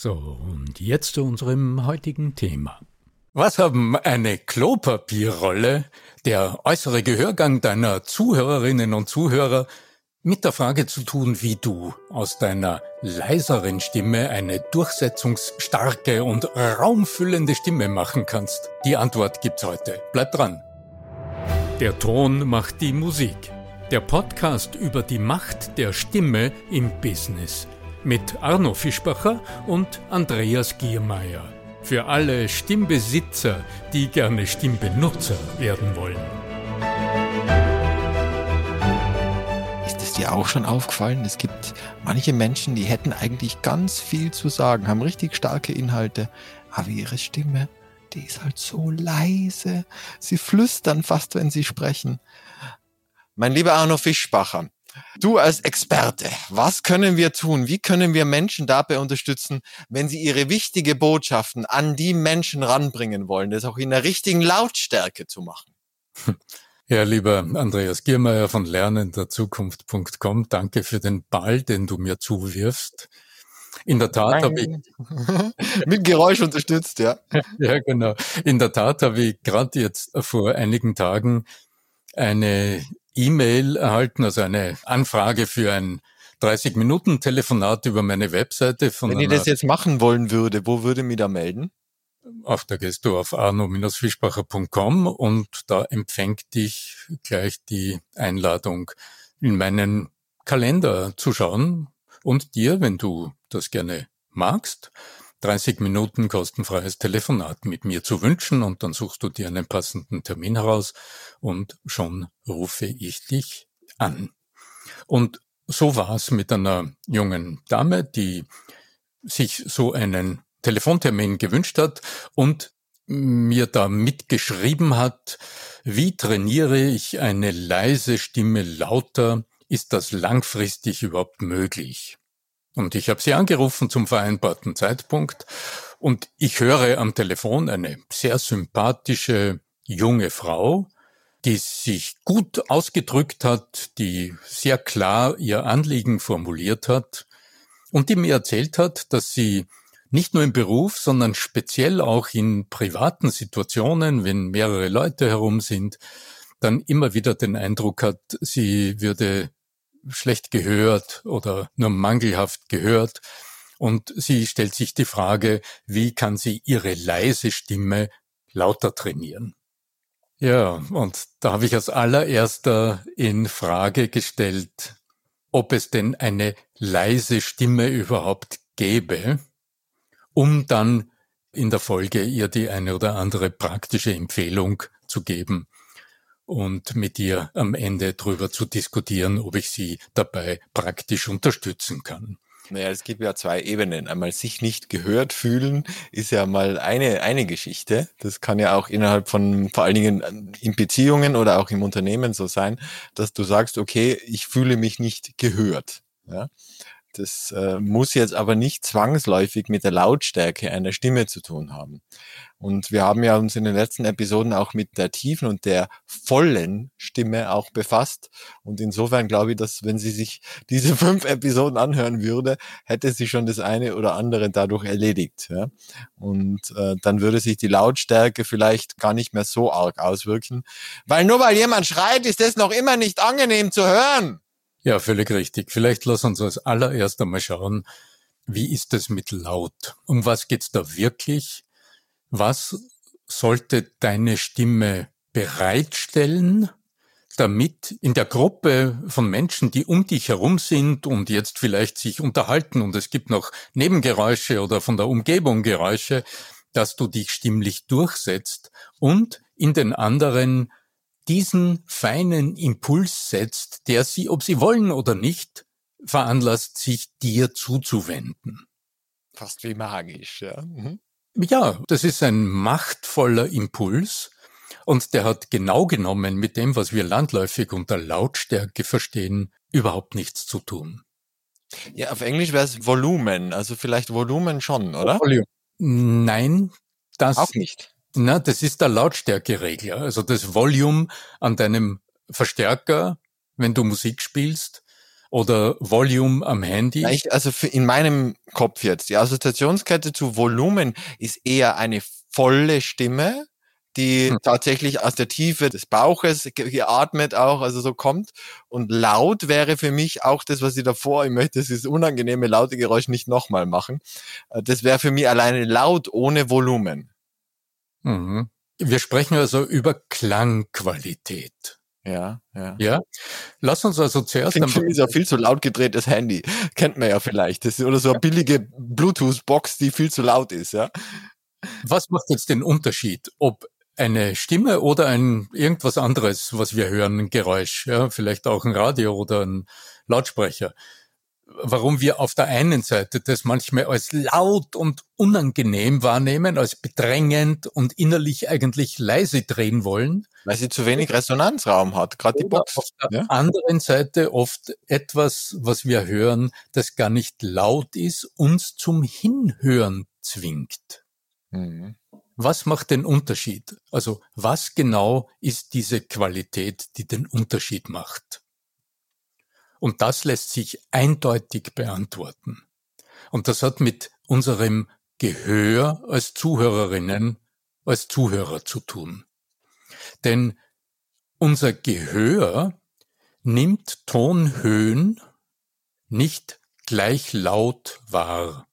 So, und jetzt zu unserem heutigen Thema. Was haben eine Klopapierrolle, der äußere Gehörgang deiner Zuhörerinnen und Zuhörer mit der Frage zu tun, wie du aus deiner leiseren Stimme eine durchsetzungsstarke und raumfüllende Stimme machen kannst? Die Antwort gibt's heute. Bleib dran. Der Ton macht die Musik. Der Podcast über die Macht der Stimme im Business mit Arno Fischbacher und Andreas Giermeier. Für alle Stimmbesitzer, die gerne Stimmbenutzer werden wollen. Ist es dir auch schon aufgefallen? Es gibt manche Menschen, die hätten eigentlich ganz viel zu sagen, haben richtig starke Inhalte, aber ihre Stimme, die ist halt so leise. Sie flüstern fast, wenn sie sprechen. Mein lieber Arno Fischbacher, Du als Experte, was können wir tun? Wie können wir Menschen dabei unterstützen, wenn sie ihre wichtige Botschaften an die Menschen ranbringen wollen, das auch in der richtigen Lautstärke zu machen? Ja, lieber Andreas Giermeier von lernenderzukunft.com, danke für den Ball, den du mir zuwirfst. In der Tat habe ich mit Geräusch unterstützt, ja. ja, genau. In der Tat habe ich gerade jetzt vor einigen Tagen eine E-Mail erhalten, also eine Anfrage für ein 30-Minuten-Telefonat über meine Webseite von Wenn ich das jetzt machen wollen würde, wo würde mich da melden? Auf, da gehst du auf arno-fischbacher.com und da empfängt dich gleich die Einladung in meinen Kalender zu schauen und dir, wenn du das gerne magst, 30 Minuten kostenfreies Telefonat mit mir zu wünschen und dann suchst du dir einen passenden Termin heraus und schon rufe ich dich an. Und so war es mit einer jungen Dame, die sich so einen Telefontermin gewünscht hat und mir da mitgeschrieben hat, wie trainiere ich eine leise Stimme lauter? Ist das langfristig überhaupt möglich? Und ich habe sie angerufen zum vereinbarten Zeitpunkt. Und ich höre am Telefon eine sehr sympathische junge Frau, die sich gut ausgedrückt hat, die sehr klar ihr Anliegen formuliert hat und die mir erzählt hat, dass sie nicht nur im Beruf, sondern speziell auch in privaten Situationen, wenn mehrere Leute herum sind, dann immer wieder den Eindruck hat, sie würde schlecht gehört oder nur mangelhaft gehört. Und sie stellt sich die Frage, wie kann sie ihre leise Stimme lauter trainieren? Ja, und da habe ich als allererster in Frage gestellt, ob es denn eine leise Stimme überhaupt gäbe, um dann in der Folge ihr die eine oder andere praktische Empfehlung zu geben, und mit ihr am Ende darüber zu diskutieren, ob ich sie dabei praktisch unterstützen kann. Naja, es gibt ja zwei Ebenen. Einmal sich nicht gehört fühlen ist ja mal eine, eine Geschichte. Das kann ja auch innerhalb von, vor allen Dingen in Beziehungen oder auch im Unternehmen so sein, dass du sagst, okay, ich fühle mich nicht gehört. Ja? Das äh, muss jetzt aber nicht zwangsläufig mit der Lautstärke einer Stimme zu tun haben. Und wir haben ja uns in den letzten Episoden auch mit der tiefen und der vollen Stimme auch befasst. Und insofern glaube ich, dass wenn sie sich diese fünf Episoden anhören würde, hätte sie schon das eine oder andere dadurch erledigt. Ja? Und äh, dann würde sich die Lautstärke vielleicht gar nicht mehr so arg auswirken. Weil nur weil jemand schreit, ist das noch immer nicht angenehm zu hören. Ja, völlig richtig. Vielleicht lass uns als allererst einmal schauen, wie ist es mit laut? Um was geht's da wirklich? Was sollte deine Stimme bereitstellen, damit in der Gruppe von Menschen, die um dich herum sind und jetzt vielleicht sich unterhalten und es gibt noch Nebengeräusche oder von der Umgebung Geräusche, dass du dich stimmlich durchsetzt und in den anderen diesen feinen Impuls setzt, der sie, ob sie wollen oder nicht, veranlasst, sich dir zuzuwenden. Fast wie magisch, ja. Mhm. Ja, das ist ein machtvoller Impuls und der hat genau genommen mit dem, was wir landläufig unter Lautstärke verstehen, überhaupt nichts zu tun. Ja, auf Englisch wäre es Volumen, also vielleicht Volumen schon, oder? Volume. Nein, das auch nicht. Na, das ist der Lautstärkeregler, also das Volume an deinem Verstärker, wenn du Musik spielst, oder Volume am Handy? Ich, also in meinem Kopf jetzt, die Assoziationskette zu Volumen ist eher eine volle Stimme, die hm. tatsächlich aus der Tiefe des Bauches geatmet auch, also so kommt. Und laut wäre für mich auch das, was ich davor, ich möchte dieses unangenehme laute Geräusch nicht nochmal machen. Äh, das wäre für mich alleine laut ohne Volumen. Mhm. Wir sprechen also über Klangqualität. Ja, ja. Ja. Lass uns also zuerst. Klingt mich so viel zu laut gedrehtes Handy. Kennt man ja vielleicht. Das ist, oder so eine billige Bluetooth-Box, die viel zu laut ist, ja. Was macht jetzt den Unterschied, ob eine Stimme oder ein irgendwas anderes, was wir hören, ein Geräusch, ja, vielleicht auch ein Radio oder ein Lautsprecher warum wir auf der einen Seite das manchmal als laut und unangenehm wahrnehmen, als bedrängend und innerlich eigentlich leise drehen wollen. Weil sie zu wenig Resonanzraum hat, gerade die Box. Auf der ja? anderen Seite oft etwas, was wir hören, das gar nicht laut ist, uns zum Hinhören zwingt. Mhm. Was macht den Unterschied? Also was genau ist diese Qualität, die den Unterschied macht? Und das lässt sich eindeutig beantworten. Und das hat mit unserem Gehör als Zuhörerinnen, als Zuhörer zu tun. Denn unser Gehör nimmt Tonhöhen nicht gleich laut wahr.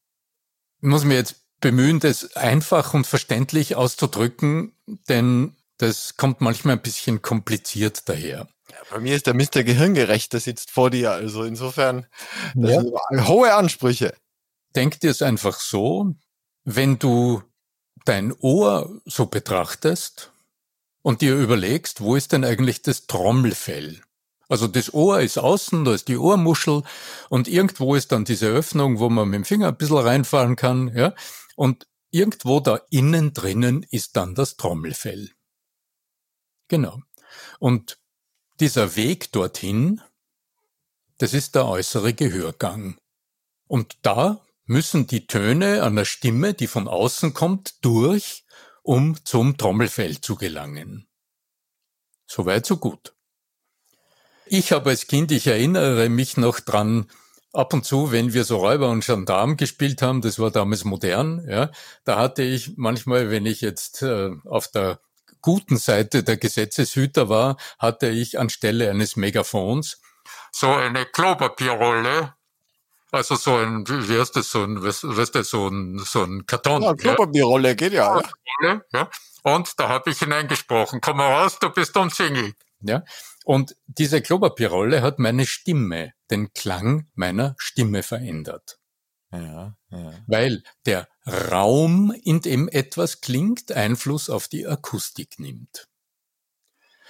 Ich muss mir jetzt bemühen, das einfach und verständlich auszudrücken, denn das kommt manchmal ein bisschen kompliziert daher. Bei mir ist der Mr. Gehirngerecht, der sitzt vor dir. Also insofern, das ja. sind hohe Ansprüche. Denk dir es einfach so, wenn du dein Ohr so betrachtest und dir überlegst, wo ist denn eigentlich das Trommelfell? Also das Ohr ist außen, da ist die Ohrmuschel und irgendwo ist dann diese Öffnung, wo man mit dem Finger ein bisschen reinfahren kann, ja. Und irgendwo da innen drinnen ist dann das Trommelfell. Genau. Und dieser Weg dorthin, das ist der äußere Gehörgang. Und da müssen die Töne einer Stimme, die von außen kommt, durch, um zum Trommelfell zu gelangen. Soweit, so gut. Ich habe als Kind, ich erinnere mich noch dran, ab und zu, wenn wir so Räuber und Gendarm gespielt haben, das war damals modern, ja, da hatte ich manchmal, wenn ich jetzt äh, auf der guten Seite der Gesetzeshüter war, hatte ich anstelle eines Megafons so eine Klopapierrolle, also so ein, wie heißt das, so ein, was, weißt du, so ein, so ein Karton. Ja, Klopapierrolle geht ja. ja. ja. Und da habe ich hineingesprochen, komm mal raus, du bist umzingelt. Ja. Und diese Klopapierrolle hat meine Stimme, den Klang meiner Stimme verändert. Ja, ja. Weil der Raum, in dem etwas klingt, Einfluss auf die Akustik nimmt.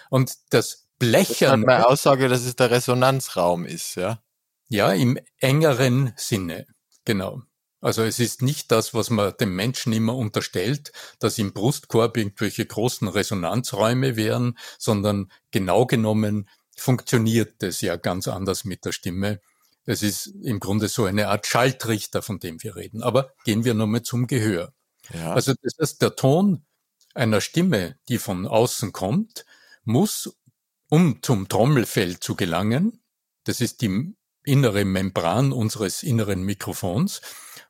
Und das Blechern. Das meine Aussage, dass es der Resonanzraum ist, ja? Ja, im engeren Sinne. Genau. Also es ist nicht das, was man dem Menschen immer unterstellt, dass im Brustkorb irgendwelche großen Resonanzräume wären, sondern genau genommen funktioniert es ja ganz anders mit der Stimme Es ist im Grunde so eine Art Schaltrichter, von dem wir reden. Aber gehen wir nochmal zum Gehör. Ja. Also das heißt, der Ton einer Stimme, die von außen kommt, muss, um zum Trommelfell zu gelangen, das ist die innere Membran unseres inneren Mikrofons,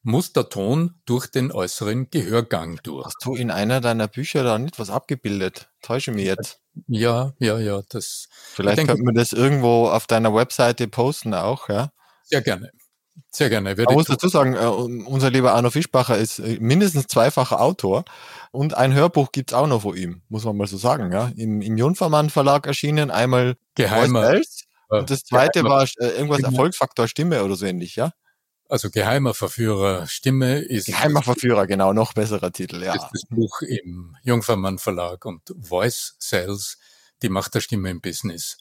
muss der Ton durch den äußeren Gehörgang durch. Hast du in einer deiner Bücher da nicht was abgebildet? Täusche mich jetzt. Ja, ja, ja, das. Vielleicht denke, könnte man das irgendwo auf deiner Webseite posten auch, ja? Sehr gerne. Sehr gerne. Man muss dazu sagen, äh, unser lieber Arno Fischbacher ist äh, mindestens zweifacher Autor und ein Hörbuch gibt's auch noch von ihm, muss man mal so sagen. Ja? Im, im Junfermann Verlag erschienen, einmal Geheimer. Und das zweite Geheimer. war äh, irgendwas Erfolgsfaktor Stimme oder so ähnlich, ja? Also Geheimer Verführer Stimme ist. Geheimer Verführer, genau, noch besserer Titel, ja. Ist das Buch im Jungfermann Verlag und Voice Sales, die Macht der Stimme im Business,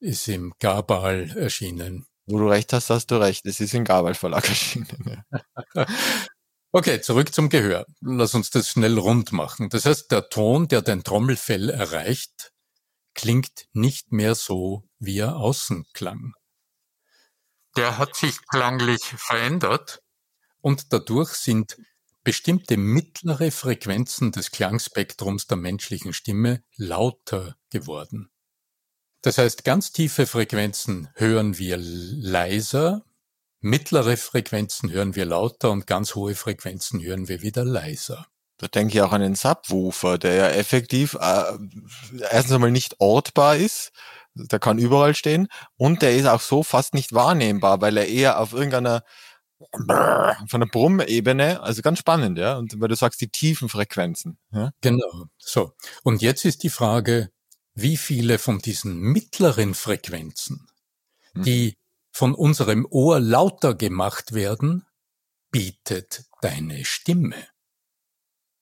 ist im Gabal erschienen. Wo du recht hast, hast du recht. Es ist im Gabal Verlag erschienen. Ja. okay, zurück zum Gehör. Lass uns das schnell rund machen. Das heißt, der Ton, der dein Trommelfell erreicht, klingt nicht mehr so, wie er außen klang der hat sich klanglich verändert und dadurch sind bestimmte mittlere Frequenzen des Klangspektrums der menschlichen Stimme lauter geworden. Das heißt, ganz tiefe Frequenzen hören wir leiser, mittlere Frequenzen hören wir lauter und ganz hohe Frequenzen hören wir wieder leiser. Da denke ich auch an den Subwoofer, der ja effektiv äh, erstens einmal nicht ortbar ist der kann überall stehen und der ist auch so fast nicht wahrnehmbar, weil er eher auf irgendeiner von der Brummebene, also ganz spannend, ja. Und weil du sagst, die tiefen Frequenzen. Ja? Genau. So. Und jetzt ist die Frage, wie viele von diesen mittleren Frequenzen, hm. die von unserem Ohr lauter gemacht werden, bietet deine Stimme.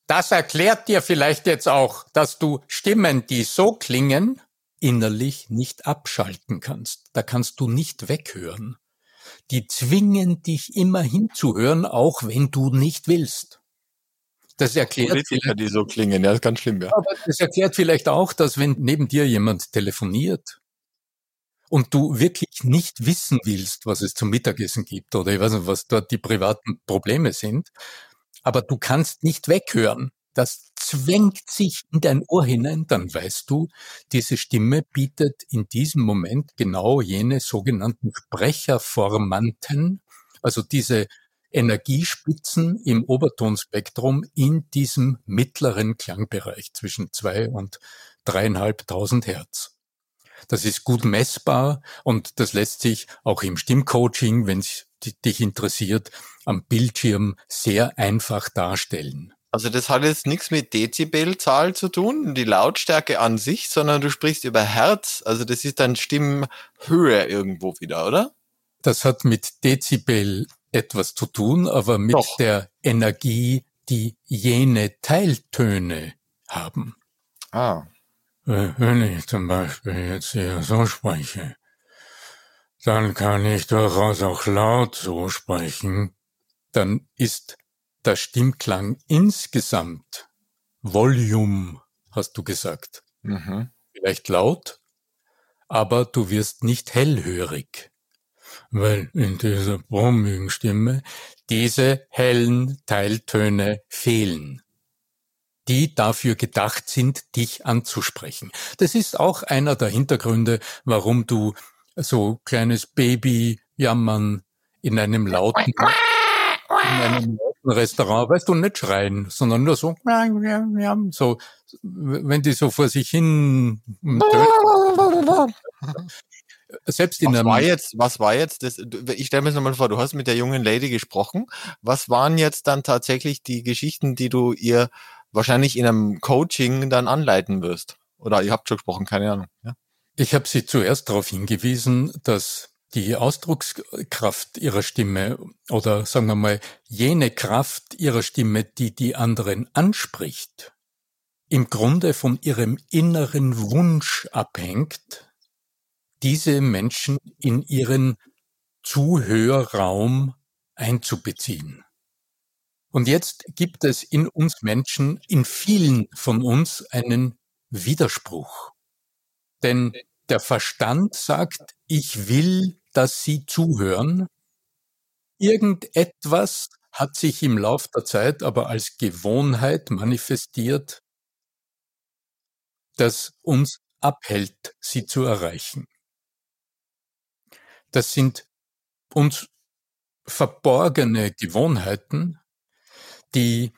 Das erklärt dir vielleicht jetzt auch, dass du Stimmen, die so klingen, innerlich nicht abschalten kannst. Da kannst du nicht weghören. Die zwingen dich immer hinzuhören, auch wenn du nicht willst. Das erklärt Politiker, die so klingen, ja, ist ganz schlimm, ja. Aber das erklärt vielleicht auch, dass wenn neben dir jemand telefoniert und du wirklich nicht wissen willst, was es zum Mittagessen gibt oder ich weiß nicht, was dort die privaten Probleme sind, aber du kannst nicht weghören, das zwängt sich in dein Ohr hinein, dann weißt du, diese Stimme bietet in diesem Moment genau jene sogenannten Sprecherformanten, also diese Energiespitzen im Obertonspektrum in diesem mittleren Klangbereich zwischen zwei und dreieinhalbtausend Hertz. Das ist gut messbar und das lässt sich auch im Stimmcoaching, wenn es dich interessiert, am Bildschirm sehr einfach darstellen. Also das hat jetzt nichts mit Dezibelzahl zu tun, die Lautstärke an sich, sondern du sprichst über Herz. Also das ist dann Stimmhöhe irgendwo wieder, oder? Das hat mit Dezibel etwas zu tun, aber mit Doch. der Energie, die jene Teiltöne haben. Ah. Äh, wenn ich zum Beispiel jetzt hier so spreche, dann kann ich durchaus auch laut so sprechen. Dann ist der Stimmklang insgesamt, Volume, hast du gesagt, mhm. vielleicht laut, aber du wirst nicht hellhörig, weil in dieser brummigen Stimme diese hellen Teiltöne fehlen die dafür gedacht sind, dich anzusprechen. Das ist auch einer der Hintergründe, warum du so kleines Baby jammern in einem lauten, in einem Restaurant, weißt du, nicht schreien, sondern nur so, so, wenn die so vor sich hin selbst in was war jetzt, was war jetzt das, ich stelle mir das nochmal vor, du hast mit der jungen Lady gesprochen. Was waren jetzt dann tatsächlich die Geschichten, die du ihr wahrscheinlich in einem Coaching dann anleiten wirst? Oder ihr habt schon gesprochen, keine Ahnung. Ja? Ich habe sie zuerst darauf hingewiesen, dass die Ausdruckskraft ihrer Stimme oder sagen wir mal jene Kraft ihrer Stimme, die die anderen anspricht, im Grunde von ihrem inneren Wunsch abhängt, diese Menschen in ihren Zuhörraum einzubeziehen. Und jetzt gibt es in uns Menschen, in vielen von uns einen Widerspruch. Denn der Verstand sagt, ich will dass sie zuhören. Irgendetwas hat sich im Lauf der Zeit aber als Gewohnheit manifestiert, das uns abhält, sie zu erreichen. Das sind uns verborgene Gewohnheiten, die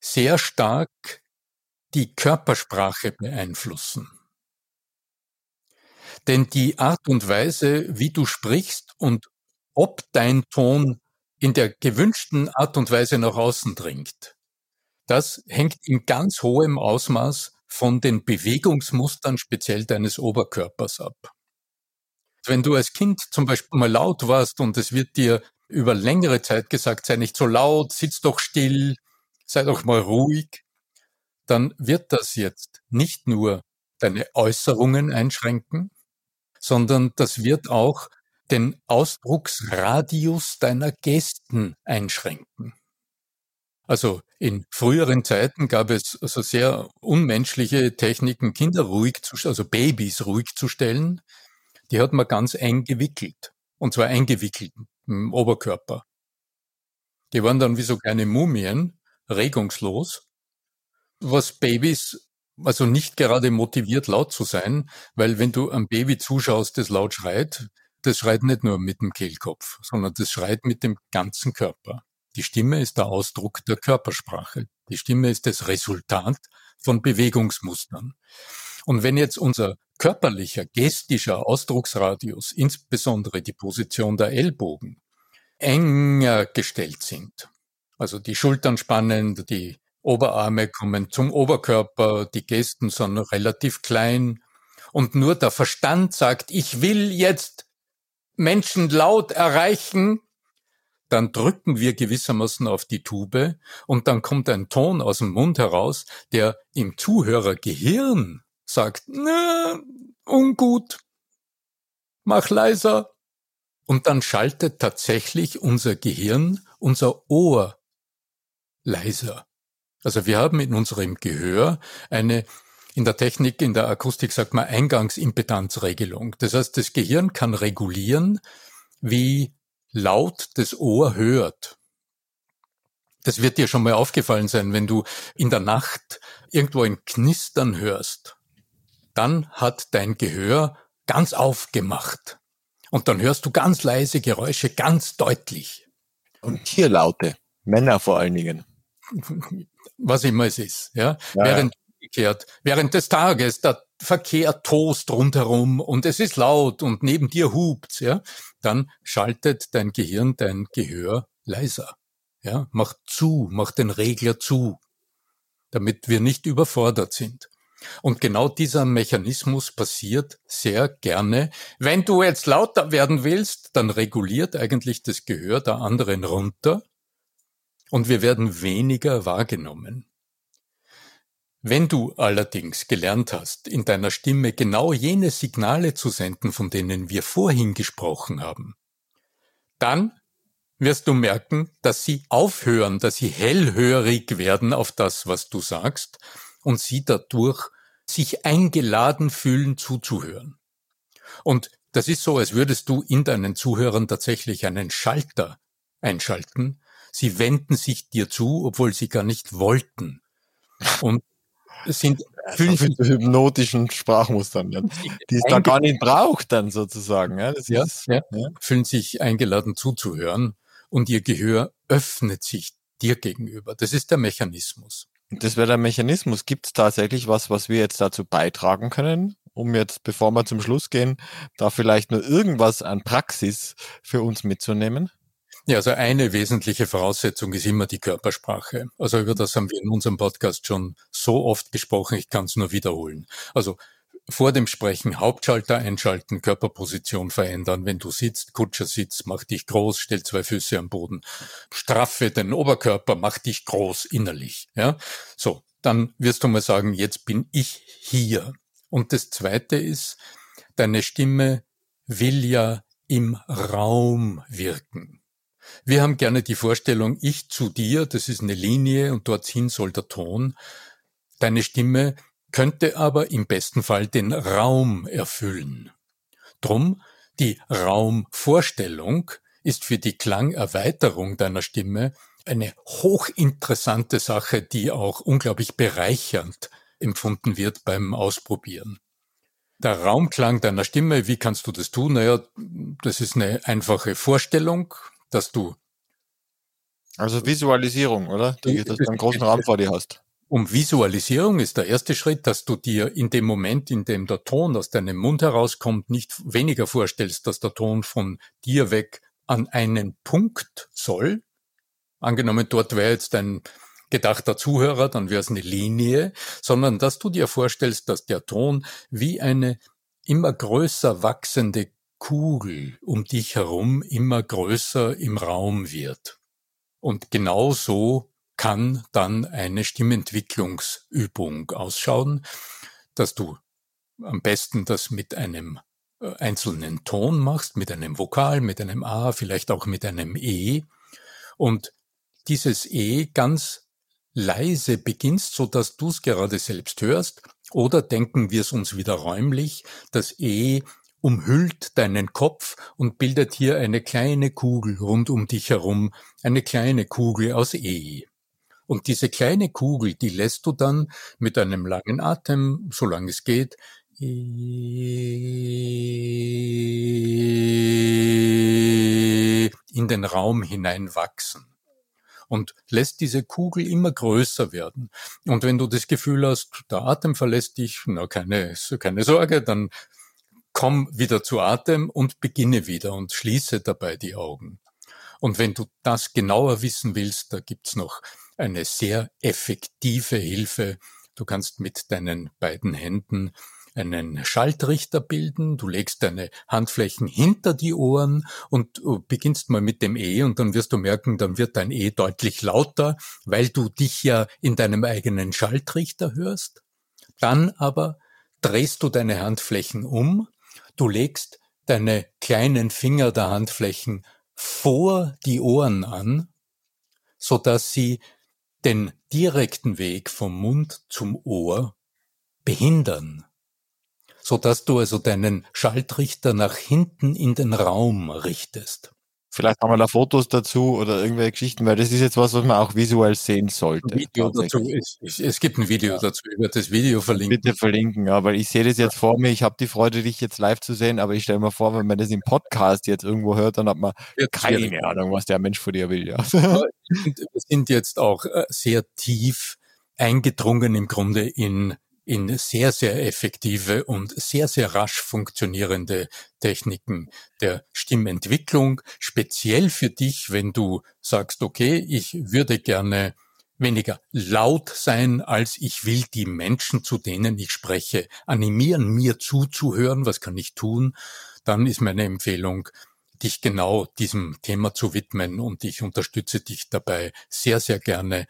sehr stark die Körpersprache beeinflussen. Denn die Art und Weise, wie du sprichst und ob dein Ton in der gewünschten Art und Weise nach außen dringt, das hängt in ganz hohem Ausmaß von den Bewegungsmustern speziell deines Oberkörpers ab. Wenn du als Kind zum Beispiel mal laut warst und es wird dir über längere Zeit gesagt, sei nicht so laut, sitz doch still, sei doch mal ruhig, dann wird das jetzt nicht nur deine Äußerungen einschränken, sondern das wird auch den Ausdrucksradius deiner Gesten einschränken. Also in früheren Zeiten gab es also sehr unmenschliche Techniken, Kinder ruhig zu, also Babys ruhig zu stellen. Die hat man ganz eng gewickelt. Und zwar eingewickelt im Oberkörper. Die waren dann wie so kleine Mumien, regungslos, was Babys also nicht gerade motiviert, laut zu sein, weil wenn du einem Baby zuschaust, das laut schreit, das schreit nicht nur mit dem Kehlkopf, sondern das schreit mit dem ganzen Körper. Die Stimme ist der Ausdruck der Körpersprache. Die Stimme ist das Resultat von Bewegungsmustern. Und wenn jetzt unser körperlicher, gestischer Ausdrucksradius, insbesondere die Position der Ellbogen, enger gestellt sind, also die Schultern spannend, die Oberarme kommen zum Oberkörper, die Gesten sind relativ klein. Und nur der Verstand sagt, ich will jetzt Menschen laut erreichen, dann drücken wir gewissermaßen auf die Tube und dann kommt ein Ton aus dem Mund heraus, der im Zuhörergehirn sagt, na, ungut, mach leiser. Und dann schaltet tatsächlich unser Gehirn, unser Ohr leiser. Also wir haben in unserem Gehör eine, in der Technik, in der Akustik sagt man Eingangsimpedanzregelung. Das heißt, das Gehirn kann regulieren, wie laut das Ohr hört. Das wird dir schon mal aufgefallen sein, wenn du in der Nacht irgendwo ein Knistern hörst. Dann hat dein Gehör ganz aufgemacht. Und dann hörst du ganz leise Geräusche ganz deutlich. Und Tierlaute. Männer vor allen Dingen. Was immer es ist, ja. ja während während des Tages der Verkehr tost rundherum und es ist laut und neben dir hupt's, ja, dann schaltet dein Gehirn dein Gehör leiser. Ja, macht zu, macht den Regler zu, damit wir nicht überfordert sind. Und genau dieser Mechanismus passiert sehr gerne. Wenn du jetzt lauter werden willst, dann reguliert eigentlich das Gehör der anderen runter und wir werden weniger wahrgenommen. Wenn du allerdings gelernt hast, in deiner Stimme genau jene Signale zu senden, von denen wir vorhin gesprochen haben, dann wirst du merken, dass sie aufhören, dass sie hellhörig werden auf das, was du sagst und sie dadurch sich eingeladen fühlen zuzuhören. Und das ist so, als würdest du in deinen Zuhörern tatsächlich einen Schalter einschalten. Sie wenden sich dir zu, obwohl sie gar nicht wollten. Und sind fühlen sich hypnotischen Sprachmustern, ja, die es da gar nicht braucht dann sozusagen. Ja, das ja, ist, ja. ja, fühlen sich eingeladen zuzuhören und ihr Gehör öffnet sich dir gegenüber. Das ist der Mechanismus. Das wäre der Mechanismus. Gibt es tatsächlich was, was wir jetzt dazu beitragen können, um jetzt, bevor wir zum Schluss gehen, da vielleicht nur irgendwas an Praxis für uns mitzunehmen? Ja, also eine wesentliche Voraussetzung ist immer die Körpersprache. Also über das haben wir in unserem Podcast schon so oft gesprochen, ich kann es nur wiederholen. Also vor dem Sprechen Hauptschalter einschalten, Körperposition verändern. Wenn du sitzt, Kutscher sitzt, mach dich groß, stell zwei Füße am Boden. Straffe den Oberkörper, mach dich groß innerlich. Ja, so. Dann wirst du mal sagen, jetzt bin ich hier. Und das zweite ist, deine Stimme will ja im Raum wirken. Wir haben gerne die Vorstellung, ich zu dir, das ist eine Linie und dorthin soll der Ton. Deine Stimme könnte aber im besten Fall den Raum erfüllen. Drum Die Raumvorstellung ist für die Klangerweiterung deiner Stimme eine hochinteressante Sache, die auch unglaublich bereichernd empfunden wird beim Ausprobieren. Der Raumklang deiner Stimme, wie kannst du das tun? Naja, das ist eine einfache Vorstellung, dass du. Also Visualisierung, oder? Die, dass du einen großen Raum vor dir hast. Um Visualisierung ist der erste Schritt, dass du dir in dem Moment, in dem der Ton aus deinem Mund herauskommt, nicht weniger vorstellst, dass der Ton von dir weg an einen Punkt soll. Angenommen, dort wäre jetzt ein gedachter Zuhörer, dann wäre es eine Linie, sondern dass du dir vorstellst, dass der Ton wie eine immer größer wachsende Kugel um dich herum immer größer im Raum wird. Und genau so kann dann eine Stimmentwicklungsübung ausschauen, dass du am besten das mit einem äh, einzelnen Ton machst, mit einem Vokal, mit einem A, vielleicht auch mit einem E und dieses E ganz leise beginnst, so dass du es gerade selbst hörst, oder denken wir es uns wieder räumlich, das E umhüllt deinen Kopf und bildet hier eine kleine Kugel rund um dich herum, eine kleine Kugel aus E. Und diese kleine Kugel, die lässt du dann mit einem langen Atem, solange es geht, in den Raum hineinwachsen und lässt diese Kugel immer größer werden. Und wenn du das Gefühl hast, der Atem verlässt dich, na keine, keine Sorge, dann komm wieder zu Atem und beginne wieder und schließe dabei die Augen. Und wenn du das genauer wissen willst, da gibt's noch eine sehr effektive Hilfe. Du kannst mit deinen beiden Händen einen Schaltrichter bilden, du legst deine Handflächen hinter die Ohren und äh, beginnst mal mit dem E und dann wirst du merken, dann wird dein E deutlich lauter, weil du dich ja in deinem eigenen Schaltrichter hörst. Dann aber drehst du deine Handflächen um, du legst deine kleinen Finger der Handflächen vor die Ohren an, so dass sie den direkten Weg vom Mund zum Ohr behindern, so dass du also deinen Schaltrichter nach hinten in den Raum richtest. Vielleicht haben wir da Fotos dazu oder irgendwelche Geschichten, weil das ist jetzt was, was man auch visuell sehen sollte. Video dazu ist, es gibt ein Video ja. dazu, ich werde das Video verlinken. Bitte verlinken, ja, weil ich sehe das jetzt vor mir, ich habe die Freude, dich jetzt live zu sehen, aber ich stelle mir vor, wenn man das im Podcast jetzt irgendwo hört, dann hat man jetzt keine Ahnung, was der Mensch vor dir will. Ja. Wir sind jetzt auch äh, sehr tief eingedrungen im Grunde in in sehr, sehr effektive und sehr, sehr rasch funktionierende Techniken der Stimmentwicklung, speziell für dich, wenn du sagst, okay, ich würde gerne weniger laut sein, als ich will die Menschen, zu denen ich spreche, animieren, mir zuzuhören, was kann ich tun, dann ist meine Empfehlung, dich genau diesem Thema zu widmen und ich unterstütze dich dabei sehr, sehr gerne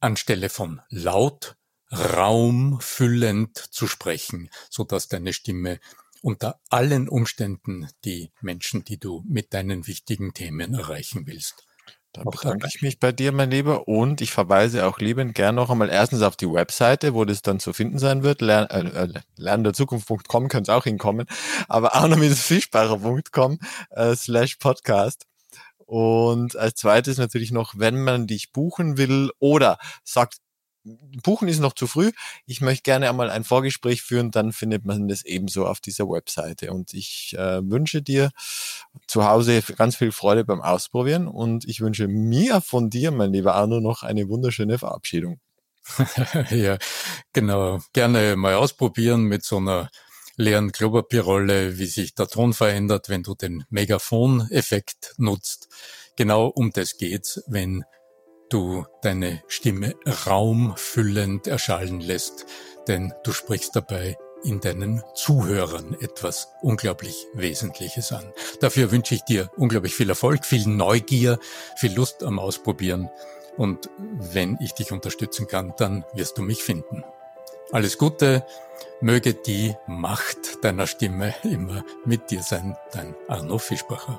anstelle von laut raumfüllend zu sprechen, so dass deine Stimme unter allen Umständen die Menschen, die du mit deinen wichtigen Themen erreichen willst. Da bedanke ich mich bei dir, mein Lieber, und ich verweise auch liebend gern noch einmal erstens auf die Webseite, wo das dann zu finden sein wird. Lern, äh, äh lernderzukunft.com könnte es auch hinkommen, aber auch noch mit fischbacher.com äh, slash podcast. Und als zweites natürlich noch, wenn man dich buchen will oder sagt, buchen ist noch zu früh. Ich möchte gerne einmal ein Vorgespräch führen, dann findet man das ebenso auf dieser Webseite. Und ich äh, wünsche dir zu Hause ganz viel Freude beim Ausprobieren und ich wünsche mir von dir, mein lieber Arno, noch eine wunderschöne Verabschiedung. ja, genau. Gerne mal ausprobieren mit so einer leeren Klopapierrolle, wie sich der Ton verändert, wenn du den Megafon-Effekt nutzt. Genau um das geht's, wenn du deine Stimme raumfüllend erschallen lässt, denn du sprichst dabei in deinen Zuhörern etwas unglaublich Wesentliches an. Dafür wünsche ich dir unglaublich viel Erfolg, viel Neugier, viel Lust am Ausprobieren und wenn ich dich unterstützen kann, dann wirst du mich finden. Alles Gute, möge die Macht deiner Stimme immer mit dir sein, dein Arno Fischbacher.